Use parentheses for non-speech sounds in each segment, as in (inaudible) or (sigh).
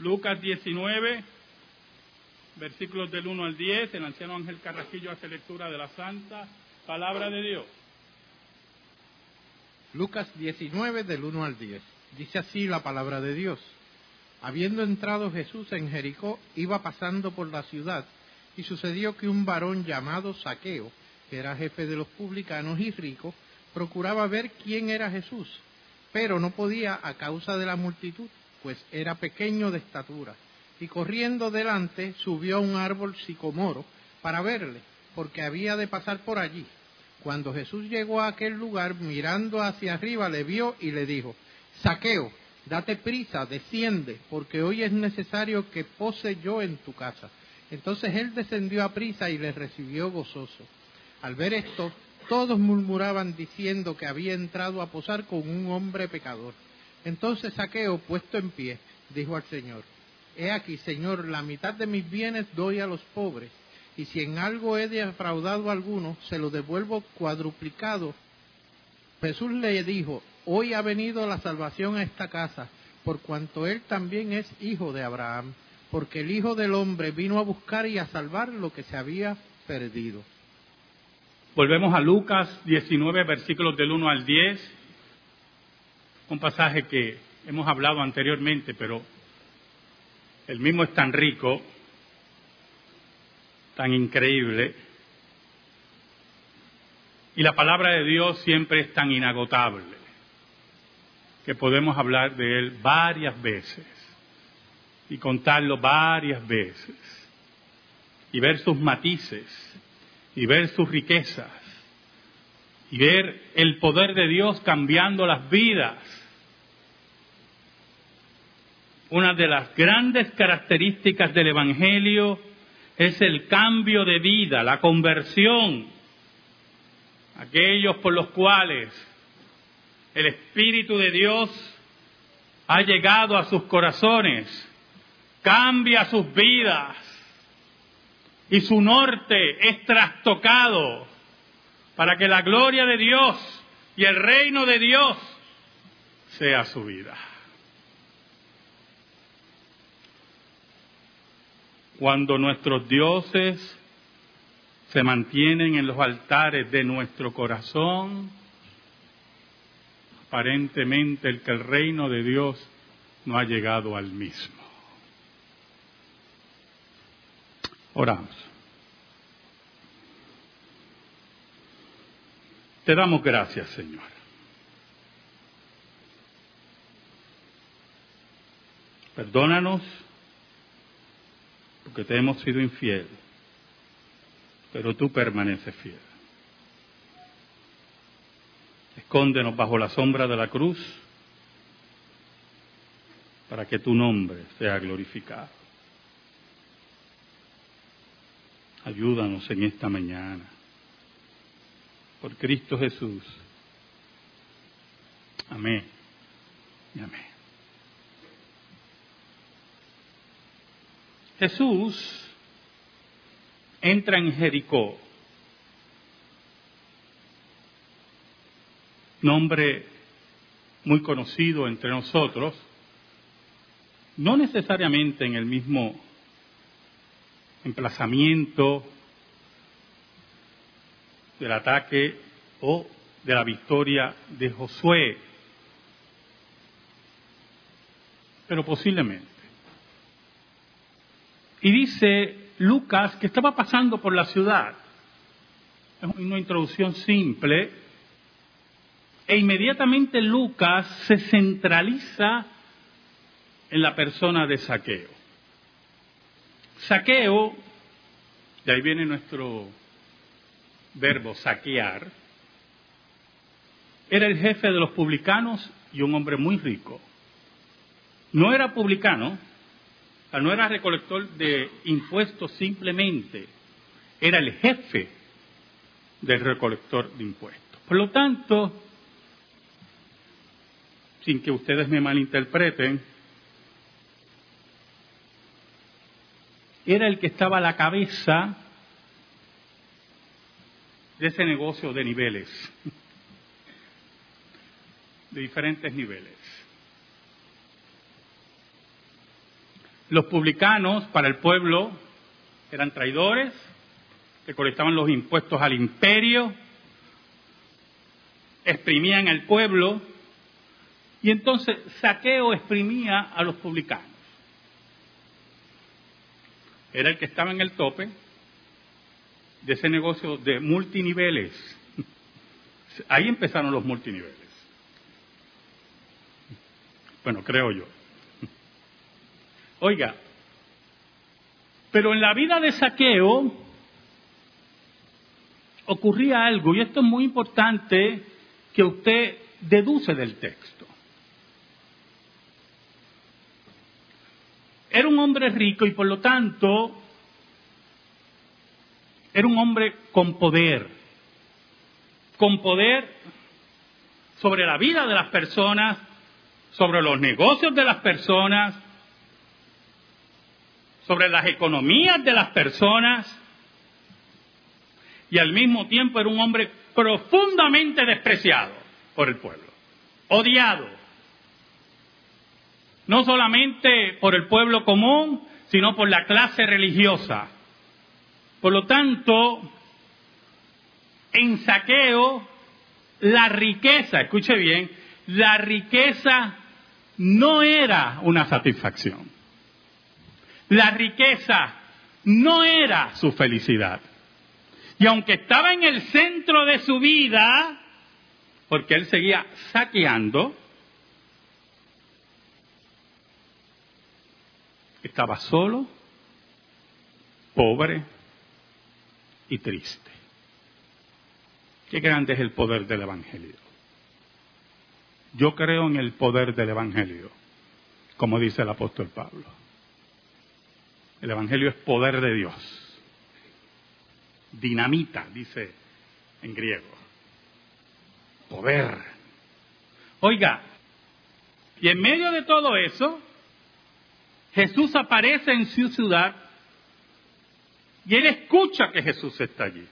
Lucas 19, versículos del 1 al 10. El anciano Ángel Carrasquillo hace lectura de la santa palabra de Dios. Lucas 19 del 1 al 10. Dice así la palabra de Dios. Habiendo entrado Jesús en Jericó, iba pasando por la ciudad, y sucedió que un varón llamado Saqueo, que era jefe de los publicanos y rico, procuraba ver quién era Jesús, pero no podía a causa de la multitud, pues era pequeño de estatura. Y corriendo delante subió a un árbol sicomoro para verle, porque había de pasar por allí. Cuando Jesús llegó a aquel lugar, mirando hacia arriba, le vio y le dijo, Saqueo, date prisa, desciende, porque hoy es necesario que pose yo en tu casa. Entonces él descendió a prisa y le recibió gozoso. Al ver esto, todos murmuraban diciendo que había entrado a posar con un hombre pecador. Entonces Saqueo, puesto en pie, dijo al Señor, He aquí, Señor, la mitad de mis bienes doy a los pobres, y si en algo he defraudado a alguno, se lo devuelvo cuadruplicado. Jesús le dijo, Hoy ha venido la salvación a esta casa, por cuanto él también es hijo de Abraham, porque el Hijo del Hombre vino a buscar y a salvar lo que se había perdido. Volvemos a Lucas 19, versículos del 1 al 10, un pasaje que hemos hablado anteriormente, pero el mismo es tan rico, tan increíble, y la palabra de Dios siempre es tan inagotable, que podemos hablar de él varias veces y contarlo varias veces y ver sus matices y ver sus riquezas y ver el poder de Dios cambiando las vidas. Una de las grandes características del Evangelio es el cambio de vida, la conversión. Aquellos por los cuales el Espíritu de Dios ha llegado a sus corazones, cambia sus vidas y su norte es trastocado para que la gloria de Dios y el reino de Dios sea su vida. Cuando nuestros dioses se mantienen en los altares de nuestro corazón, aparentemente el que el reino de Dios no ha llegado al mismo. Oramos. Te damos gracias, Señor. Perdónanos porque te hemos sido infiel, pero tú permaneces fiel. Escóndenos bajo la sombra de la cruz para que tu nombre sea glorificado. Ayúdanos en esta mañana. Por Cristo Jesús. Amén. Y amén. Jesús entra en Jericó, nombre muy conocido entre nosotros, no necesariamente en el mismo emplazamiento del ataque o de la victoria de Josué, pero posiblemente. Y dice Lucas que estaba pasando por la ciudad. Es una introducción simple. E inmediatamente Lucas se centraliza en la persona de Saqueo. Saqueo, de ahí viene nuestro verbo saquear, era el jefe de los publicanos y un hombre muy rico. No era publicano, no era recolector de impuestos simplemente, era el jefe del recolector de impuestos. Por lo tanto, sin que ustedes me malinterpreten, era el que estaba a la cabeza de ese negocio de niveles, de diferentes niveles. Los publicanos para el pueblo eran traidores, que colectaban los impuestos al imperio, exprimían al pueblo, y entonces Saqueo exprimía a los publicanos. Era el que estaba en el tope de ese negocio de multiniveles. Ahí empezaron los multiniveles. Bueno, creo yo. Oiga, pero en la vida de saqueo ocurría algo, y esto es muy importante que usted deduce del texto. Era un hombre rico y por lo tanto era un hombre con poder, con poder sobre la vida de las personas, sobre los negocios de las personas, sobre las economías de las personas y al mismo tiempo era un hombre profundamente despreciado por el pueblo, odiado, no solamente por el pueblo común, sino por la clase religiosa. Por lo tanto, en saqueo, la riqueza, escuche bien, la riqueza no era una satisfacción. La riqueza no era su felicidad. Y aunque estaba en el centro de su vida, porque él seguía saqueando, estaba solo, pobre y triste. Qué grande es el poder del Evangelio. Yo creo en el poder del Evangelio, como dice el apóstol Pablo. El Evangelio es poder de Dios. Dinamita, dice en griego. Poder. Oiga, y en medio de todo eso, Jesús aparece en su ciudad y él escucha que Jesús está allí.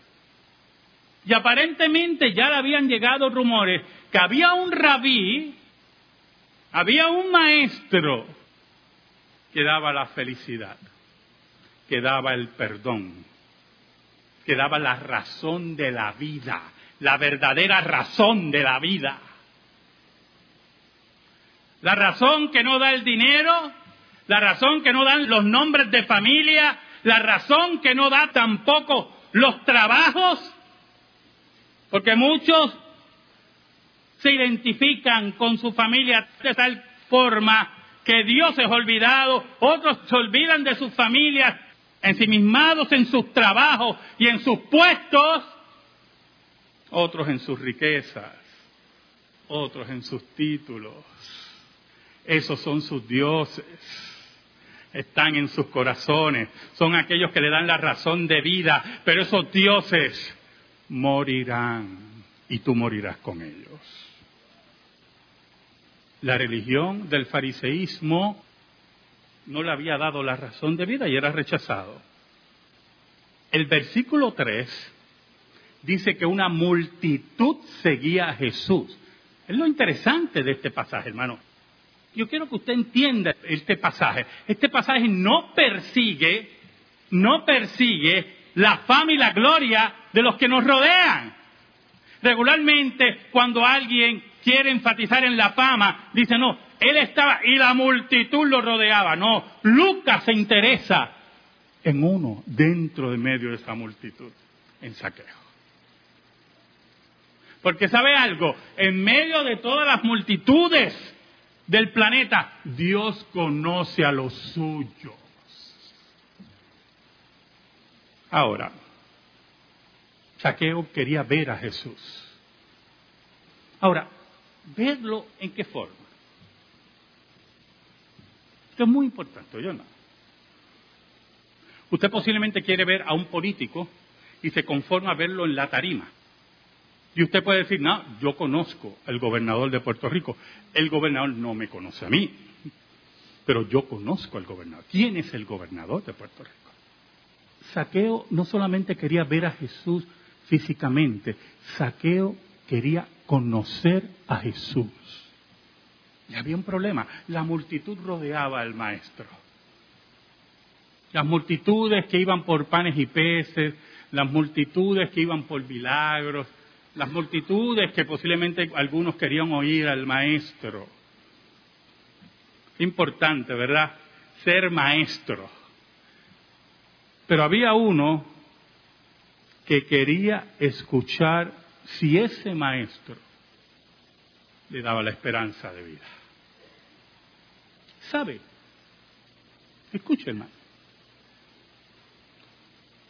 Y aparentemente ya le habían llegado rumores que había un rabí, había un maestro que daba la felicidad que daba el perdón, que daba la razón de la vida, la verdadera razón de la vida. La razón que no da el dinero, la razón que no dan los nombres de familia, la razón que no da tampoco los trabajos, porque muchos se identifican con su familia de tal forma que Dios es olvidado, otros se olvidan de sus familias ensimismados en sus trabajos y en sus puestos, otros en sus riquezas, otros en sus títulos. Esos son sus dioses. Están en sus corazones. Son aquellos que le dan la razón de vida. Pero esos dioses morirán y tú morirás con ellos. La religión del fariseísmo no le había dado la razón de vida y era rechazado. El versículo 3 dice que una multitud seguía a Jesús. Es lo interesante de este pasaje, hermano. Yo quiero que usted entienda este pasaje. Este pasaje no persigue, no persigue la fama y la gloria de los que nos rodean. Regularmente, cuando alguien quiere enfatizar en la fama, dice, no, él estaba y la multitud lo rodeaba. No, Lucas se interesa en uno dentro de medio de esa multitud, en saqueo. Porque sabe algo, en medio de todas las multitudes del planeta, Dios conoce a los suyos. Ahora, Saqueo quería ver a Jesús. Ahora, verlo en qué forma. Esto es muy importante, yo no. Usted posiblemente quiere ver a un político y se conforma a verlo en la tarima. Y usted puede decir, no, yo conozco al gobernador de Puerto Rico. El gobernador no me conoce a mí, pero yo conozco al gobernador. ¿Quién es el gobernador de Puerto Rico? Saqueo no solamente quería ver a Jesús físicamente, Saqueo quería conocer a Jesús. Y había un problema. La multitud rodeaba al maestro. Las multitudes que iban por panes y peces, las multitudes que iban por milagros, las multitudes que posiblemente algunos querían oír al maestro. Importante, ¿verdad? Ser maestro. Pero había uno que quería escuchar si ese maestro le daba la esperanza de vida. ¿Sabe? Escuche, hermano.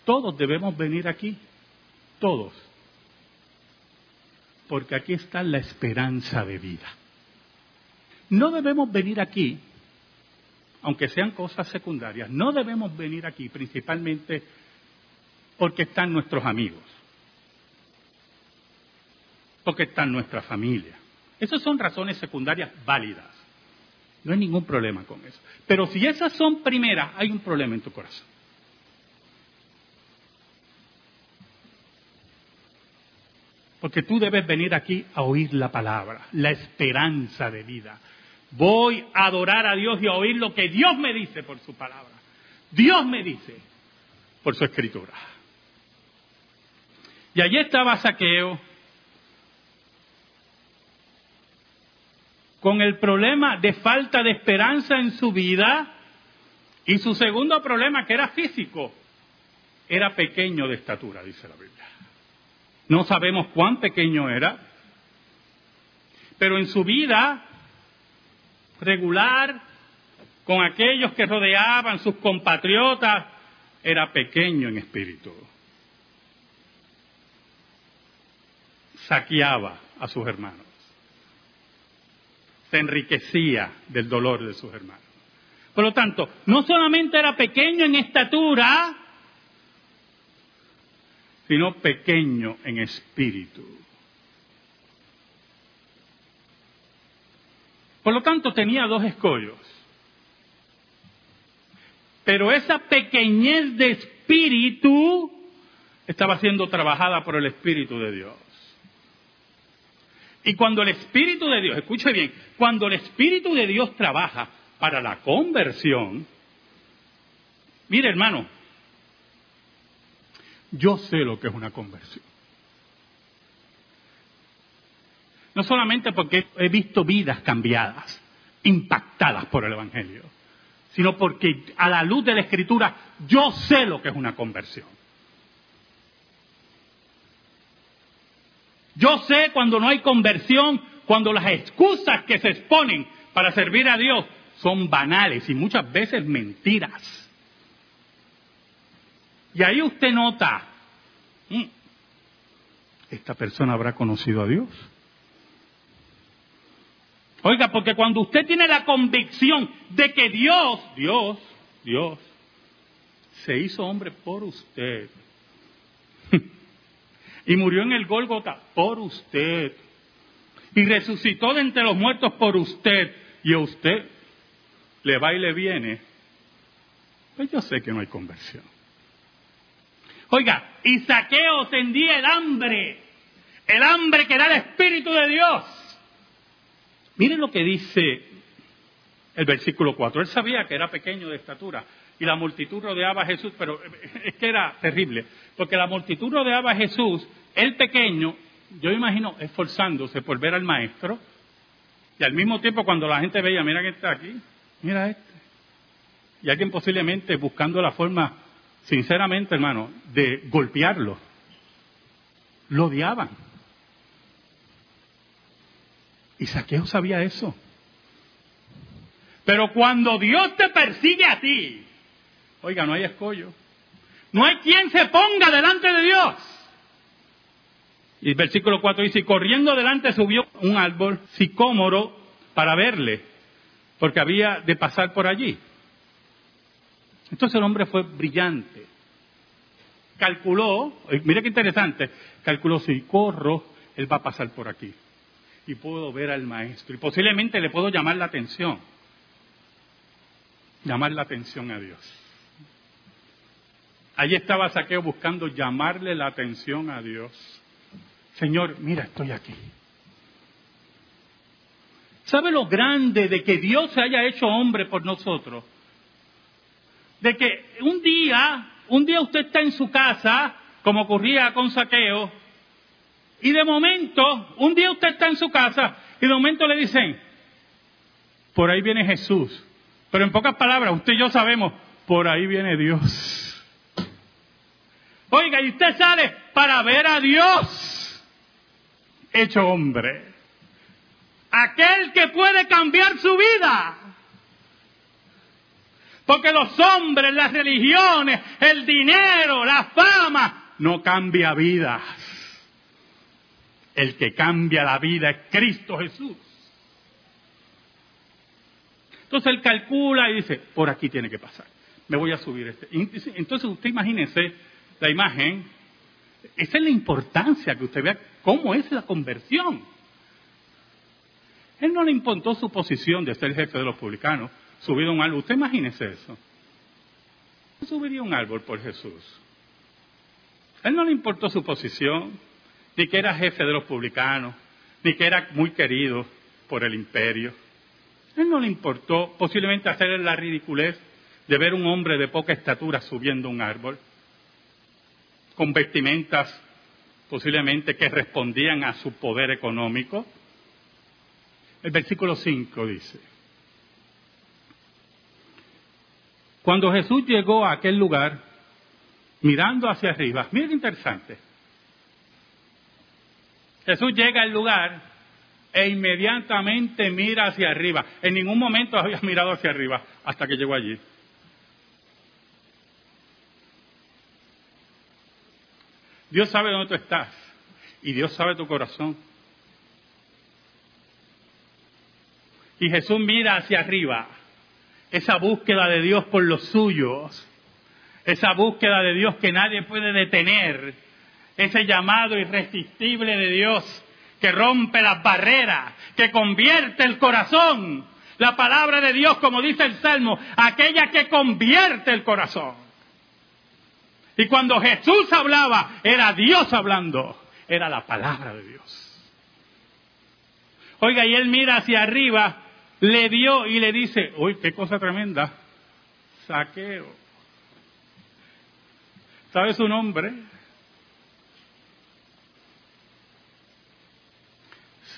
Todos debemos venir aquí, todos, porque aquí está la esperanza de vida. No debemos venir aquí, aunque sean cosas secundarias, no debemos venir aquí principalmente porque están nuestros amigos, porque están nuestra familia. Esas son razones secundarias válidas. No hay ningún problema con eso. Pero si esas son primeras, hay un problema en tu corazón. Porque tú debes venir aquí a oír la palabra, la esperanza de vida. Voy a adorar a Dios y a oír lo que Dios me dice por su palabra. Dios me dice por su escritura. Y allí estaba Saqueo con el problema de falta de esperanza en su vida y su segundo problema, que era físico, era pequeño de estatura, dice la Biblia. No sabemos cuán pequeño era, pero en su vida regular, con aquellos que rodeaban, sus compatriotas, era pequeño en espíritu. Saqueaba a sus hermanos. Se enriquecía del dolor de sus hermanos. Por lo tanto, no solamente era pequeño en estatura, sino pequeño en espíritu. Por lo tanto, tenía dos escollos. Pero esa pequeñez de espíritu estaba siendo trabajada por el Espíritu de Dios. Y cuando el Espíritu de Dios, escuche bien, cuando el Espíritu de Dios trabaja para la conversión, mire hermano, yo sé lo que es una conversión. No solamente porque he visto vidas cambiadas, impactadas por el Evangelio, sino porque a la luz de la Escritura yo sé lo que es una conversión. Yo sé cuando no hay conversión, cuando las excusas que se exponen para servir a Dios son banales y muchas veces mentiras. Y ahí usted nota, mm, esta persona habrá conocido a Dios. Oiga, porque cuando usted tiene la convicción de que Dios, Dios, Dios, se hizo hombre por usted (laughs) (laughs) y murió en el Gólgota por usted y resucitó de entre los muertos por usted y a usted le va y le viene, pues yo sé que no hay conversión. Oiga, y Saqueo tendía el hambre, el hambre que da el Espíritu de Dios. Miren lo que dice el versículo 4. Él sabía que era pequeño de estatura y la multitud rodeaba a Jesús, pero es que era terrible, porque la multitud rodeaba a Jesús, el pequeño, yo imagino esforzándose por ver al maestro, y al mismo tiempo cuando la gente veía, mira que está aquí, mira este, y alguien posiblemente buscando la forma sinceramente, hermano, de golpearlo. Lo odiaban. Y Saqueo sabía eso. Pero cuando Dios te persigue a ti, oiga, no hay escollo. No hay quien se ponga delante de Dios. Y el versículo 4 dice, y corriendo adelante subió un árbol sicómoro para verle, porque había de pasar por allí. Entonces el hombre fue brillante. Calculó, mira qué interesante, calculó si corro, él va a pasar por aquí. Y puedo ver al maestro. Y posiblemente le puedo llamar la atención. Llamar la atención a Dios. Allí estaba Saqueo buscando llamarle la atención a Dios. Señor, mira, estoy aquí. ¿Sabe lo grande de que Dios se haya hecho hombre por nosotros? de que un día, un día usted está en su casa, como ocurría con Saqueo, y de momento, un día usted está en su casa y de momento le dicen, por ahí viene Jesús. Pero en pocas palabras, usted y yo sabemos, por ahí viene Dios. Oiga, y usted sale para ver a Dios hecho hombre. Aquel que puede cambiar su vida. Porque los hombres, las religiones, el dinero, la fama, no cambia vidas. El que cambia la vida es Cristo Jesús. Entonces él calcula y dice, por aquí tiene que pasar. Me voy a subir este. Entonces usted imagínese la imagen. Esa es la importancia que usted vea cómo es la conversión. Él no le importó su posición de ser jefe de los publicanos, subido a un árbol. Usted imagínese eso. Subiría un árbol por Jesús. Él no le importó su posición, ni que era jefe de los publicanos, ni que era muy querido por el imperio. Él no le importó posiblemente hacer la ridiculez de ver un hombre de poca estatura subiendo un árbol, con vestimentas posiblemente que respondían a su poder económico. El versículo 5 dice, cuando Jesús llegó a aquel lugar, mirando hacia arriba, miren interesante, Jesús llega al lugar e inmediatamente mira hacia arriba. En ningún momento había (laughs) mirado hacia arriba hasta que llegó allí. Dios sabe dónde tú estás y Dios sabe tu corazón. Y Jesús mira hacia arriba, esa búsqueda de Dios por los suyos, esa búsqueda de Dios que nadie puede detener, ese llamado irresistible de Dios que rompe las barreras, que convierte el corazón. La palabra de Dios, como dice el Salmo, aquella que convierte el corazón. Y cuando Jesús hablaba, era Dios hablando, era la palabra de Dios. Oiga, y él mira hacia arriba, le dio y le dice, uy, qué cosa tremenda, saqueo. ¿Sabe su nombre?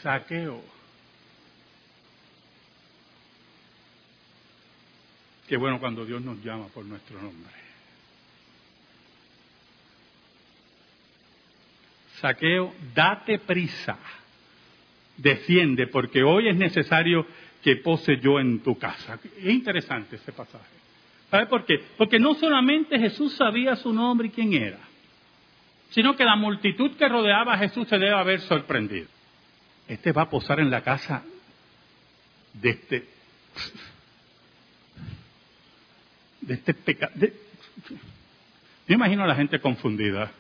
saqueo. Qué bueno cuando Dios nos llama por nuestro nombre. Saqueo, date prisa, desciende, porque hoy es necesario que pose yo en tu casa. Es interesante ese pasaje. ¿Sabe por qué? Porque no solamente Jesús sabía su nombre y quién era, sino que la multitud que rodeaba a Jesús se debe haber sorprendido este va a posar en la casa de este, de este pecado. Yo imagino a la gente confundida.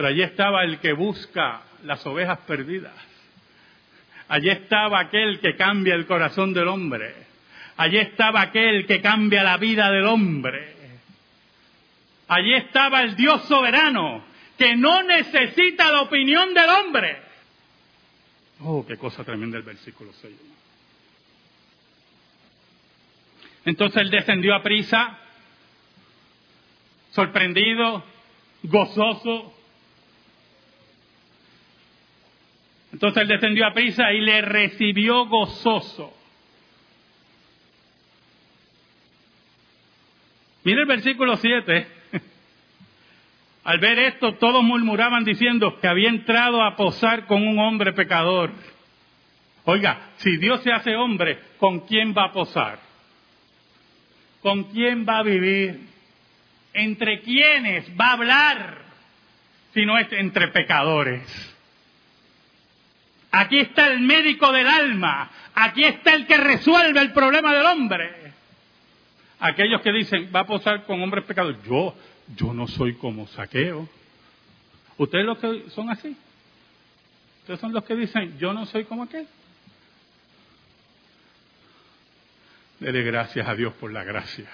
Pero allí estaba el que busca las ovejas perdidas. Allí estaba aquel que cambia el corazón del hombre. Allí estaba aquel que cambia la vida del hombre. Allí estaba el Dios soberano que no necesita la opinión del hombre. Oh, qué cosa tremenda el versículo 6. Entonces él descendió a prisa, sorprendido, gozoso. Entonces él descendió a prisa y le recibió gozoso. Mire el versículo 7. (laughs) Al ver esto, todos murmuraban diciendo que había entrado a posar con un hombre pecador. Oiga, si Dios se hace hombre, ¿con quién va a posar? ¿Con quién va a vivir? ¿Entre quiénes va a hablar? Si no es entre pecadores. Aquí está el médico del alma. Aquí está el que resuelve el problema del hombre. Aquellos que dicen, va a posar con hombres pecadores. Yo, yo no soy como saqueo. ¿Ustedes los que son así? ¿Ustedes son los que dicen, yo no soy como aquel? Dele gracias a Dios por la gracia.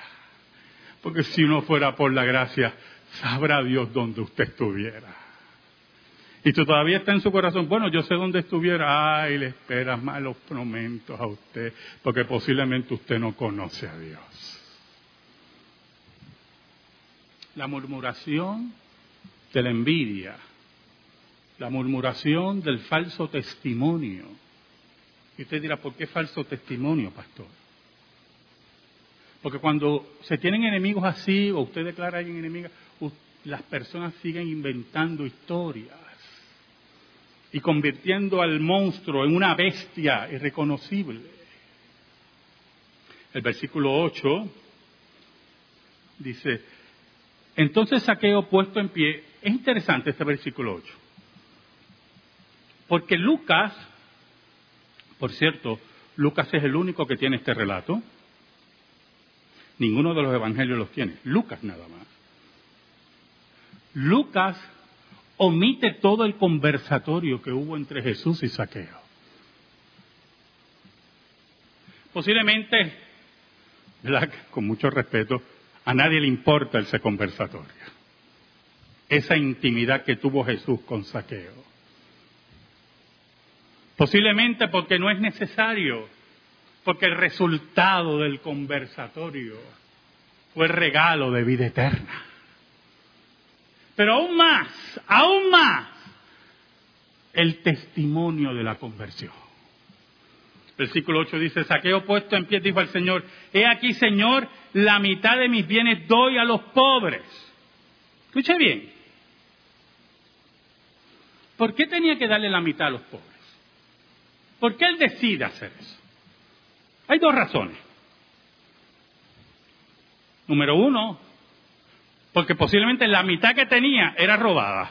Porque si no fuera por la gracia, sabrá Dios dónde usted estuviera. Y tú todavía está en su corazón, bueno, yo sé dónde estuviera, ay, le esperas malos momentos a usted, porque posiblemente usted no conoce a Dios. la murmuración de la envidia, la murmuración del falso testimonio. Y usted dirá, ¿por qué falso testimonio, pastor? Porque cuando se tienen enemigos así, o usted declara a alguien enemiga, las personas siguen inventando historias y convirtiendo al monstruo en una bestia irreconocible. El versículo 8 dice, entonces Saqueo puesto en pie, es interesante este versículo 8, porque Lucas, por cierto, Lucas es el único que tiene este relato, ninguno de los evangelios los tiene, Lucas nada más. Lucas omite todo el conversatorio que hubo entre Jesús y Saqueo. Posiblemente, con mucho respeto, a nadie le importa ese conversatorio, esa intimidad que tuvo Jesús con Saqueo. Posiblemente porque no es necesario, porque el resultado del conversatorio fue el regalo de vida eterna. Pero aún más, aún más, el testimonio de la conversión. Versículo 8 dice, Saqueo puesto en pie dijo al Señor, he aquí Señor, la mitad de mis bienes doy a los pobres. Escuche bien. ¿Por qué tenía que darle la mitad a los pobres? ¿Por qué él decide hacer eso? Hay dos razones. Número uno, porque posiblemente la mitad que tenía era robada.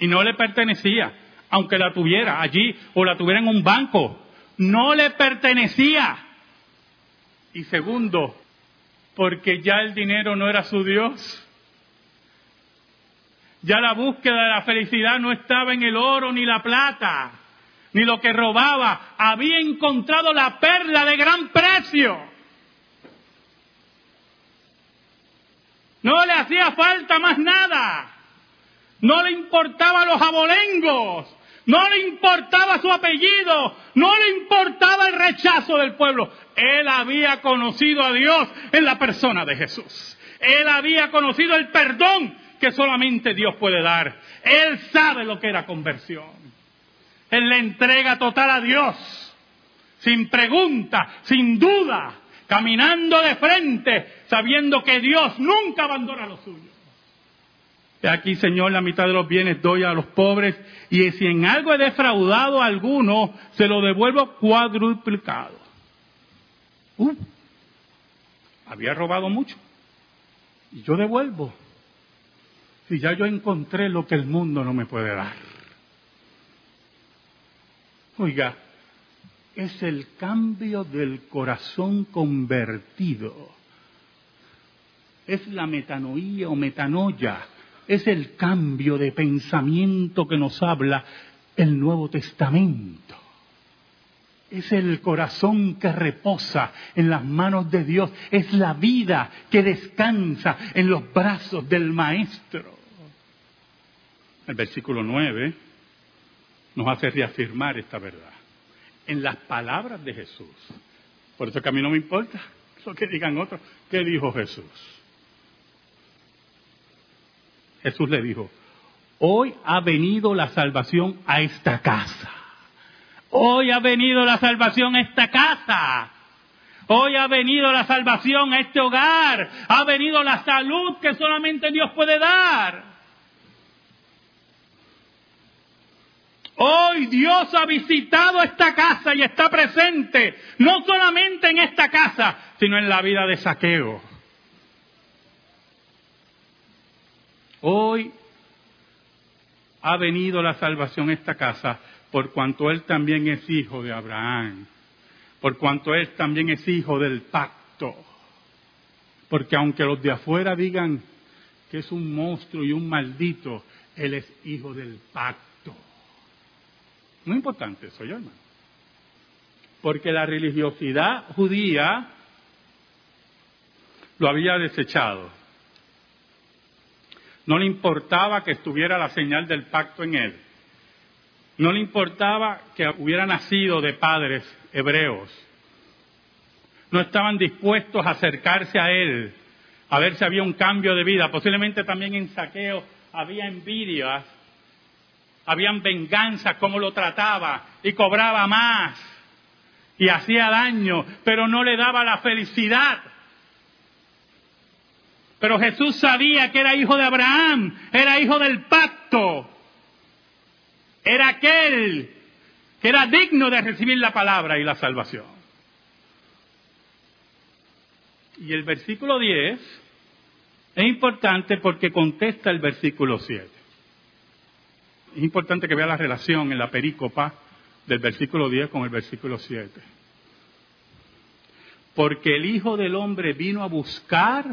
Y no le pertenecía, aunque la tuviera allí o la tuviera en un banco. No le pertenecía. Y segundo, porque ya el dinero no era su Dios. Ya la búsqueda de la felicidad no estaba en el oro ni la plata, ni lo que robaba. Había encontrado la perla de gran precio. No le hacía falta más nada. No le importaba los abolengos. No le importaba su apellido. No le importaba el rechazo del pueblo. Él había conocido a Dios en la persona de Jesús. Él había conocido el perdón que solamente Dios puede dar. Él sabe lo que era conversión. Él le entrega total a Dios. Sin pregunta, sin duda caminando de frente, sabiendo que Dios nunca abandona lo suyo. De aquí, Señor, la mitad de los bienes doy a los pobres, y si en algo he defraudado a alguno, se lo devuelvo cuadruplicado. Uh, había robado mucho, y yo devuelvo. Si ya yo encontré lo que el mundo no me puede dar. Oiga, es el cambio del corazón convertido. Es la metanoía o metanoia. Es el cambio de pensamiento que nos habla el Nuevo Testamento. Es el corazón que reposa en las manos de Dios. Es la vida que descansa en los brazos del Maestro. El versículo 9 nos hace reafirmar esta verdad en las palabras de Jesús. Por eso que a mí no me importa lo que digan otros. ¿Qué dijo Jesús? Jesús le dijo, hoy ha venido la salvación a esta casa. Hoy ha venido la salvación a esta casa. Hoy ha venido la salvación a este hogar. Ha venido la salud que solamente Dios puede dar. Hoy Dios ha visitado esta casa y está presente, no solamente en esta casa, sino en la vida de saqueo. Hoy ha venido la salvación a esta casa por cuanto Él también es hijo de Abraham, por cuanto Él también es hijo del pacto. Porque aunque los de afuera digan que es un monstruo y un maldito, Él es hijo del pacto. Muy importante eso, yo hermano. Porque la religiosidad judía lo había desechado. No le importaba que estuviera la señal del pacto en él. No le importaba que hubiera nacido de padres hebreos. No estaban dispuestos a acercarse a él a ver si había un cambio de vida. Posiblemente también en saqueo había envidias, habían venganzas, cómo lo trataba y cobraba más y hacía daño, pero no le daba la felicidad. Pero Jesús sabía que era hijo de Abraham, era hijo del pacto, era aquel que era digno de recibir la palabra y la salvación. Y el versículo 10 es importante porque contesta el versículo 7. Es importante que vea la relación en la perícopa del versículo 10 con el versículo 7. Porque el Hijo del Hombre vino a buscar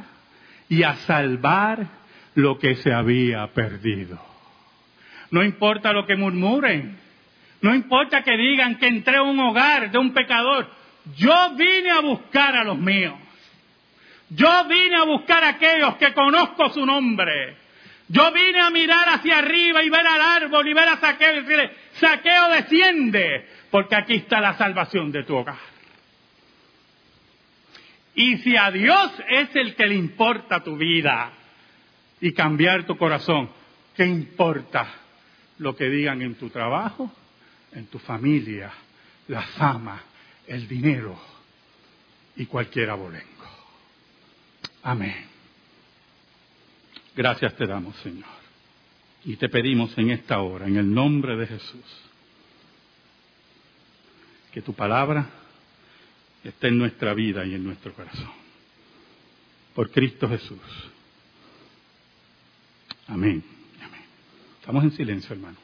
y a salvar lo que se había perdido. No importa lo que murmuren, no importa que digan que entré a un hogar de un pecador, yo vine a buscar a los míos. Yo vine a buscar a aquellos que conozco su nombre. Yo vine a mirar hacia arriba y ver al árbol y ver a Saqueo y decirle, Saqueo desciende, porque aquí está la salvación de tu hogar. Y si a Dios es el que le importa tu vida y cambiar tu corazón, ¿qué importa lo que digan en tu trabajo, en tu familia, la fama, el dinero y cualquier abolengo? Amén. Gracias te damos, Señor. Y te pedimos en esta hora, en el nombre de Jesús, que tu palabra esté en nuestra vida y en nuestro corazón. Por Cristo Jesús. Amén. Amén. Estamos en silencio, hermano.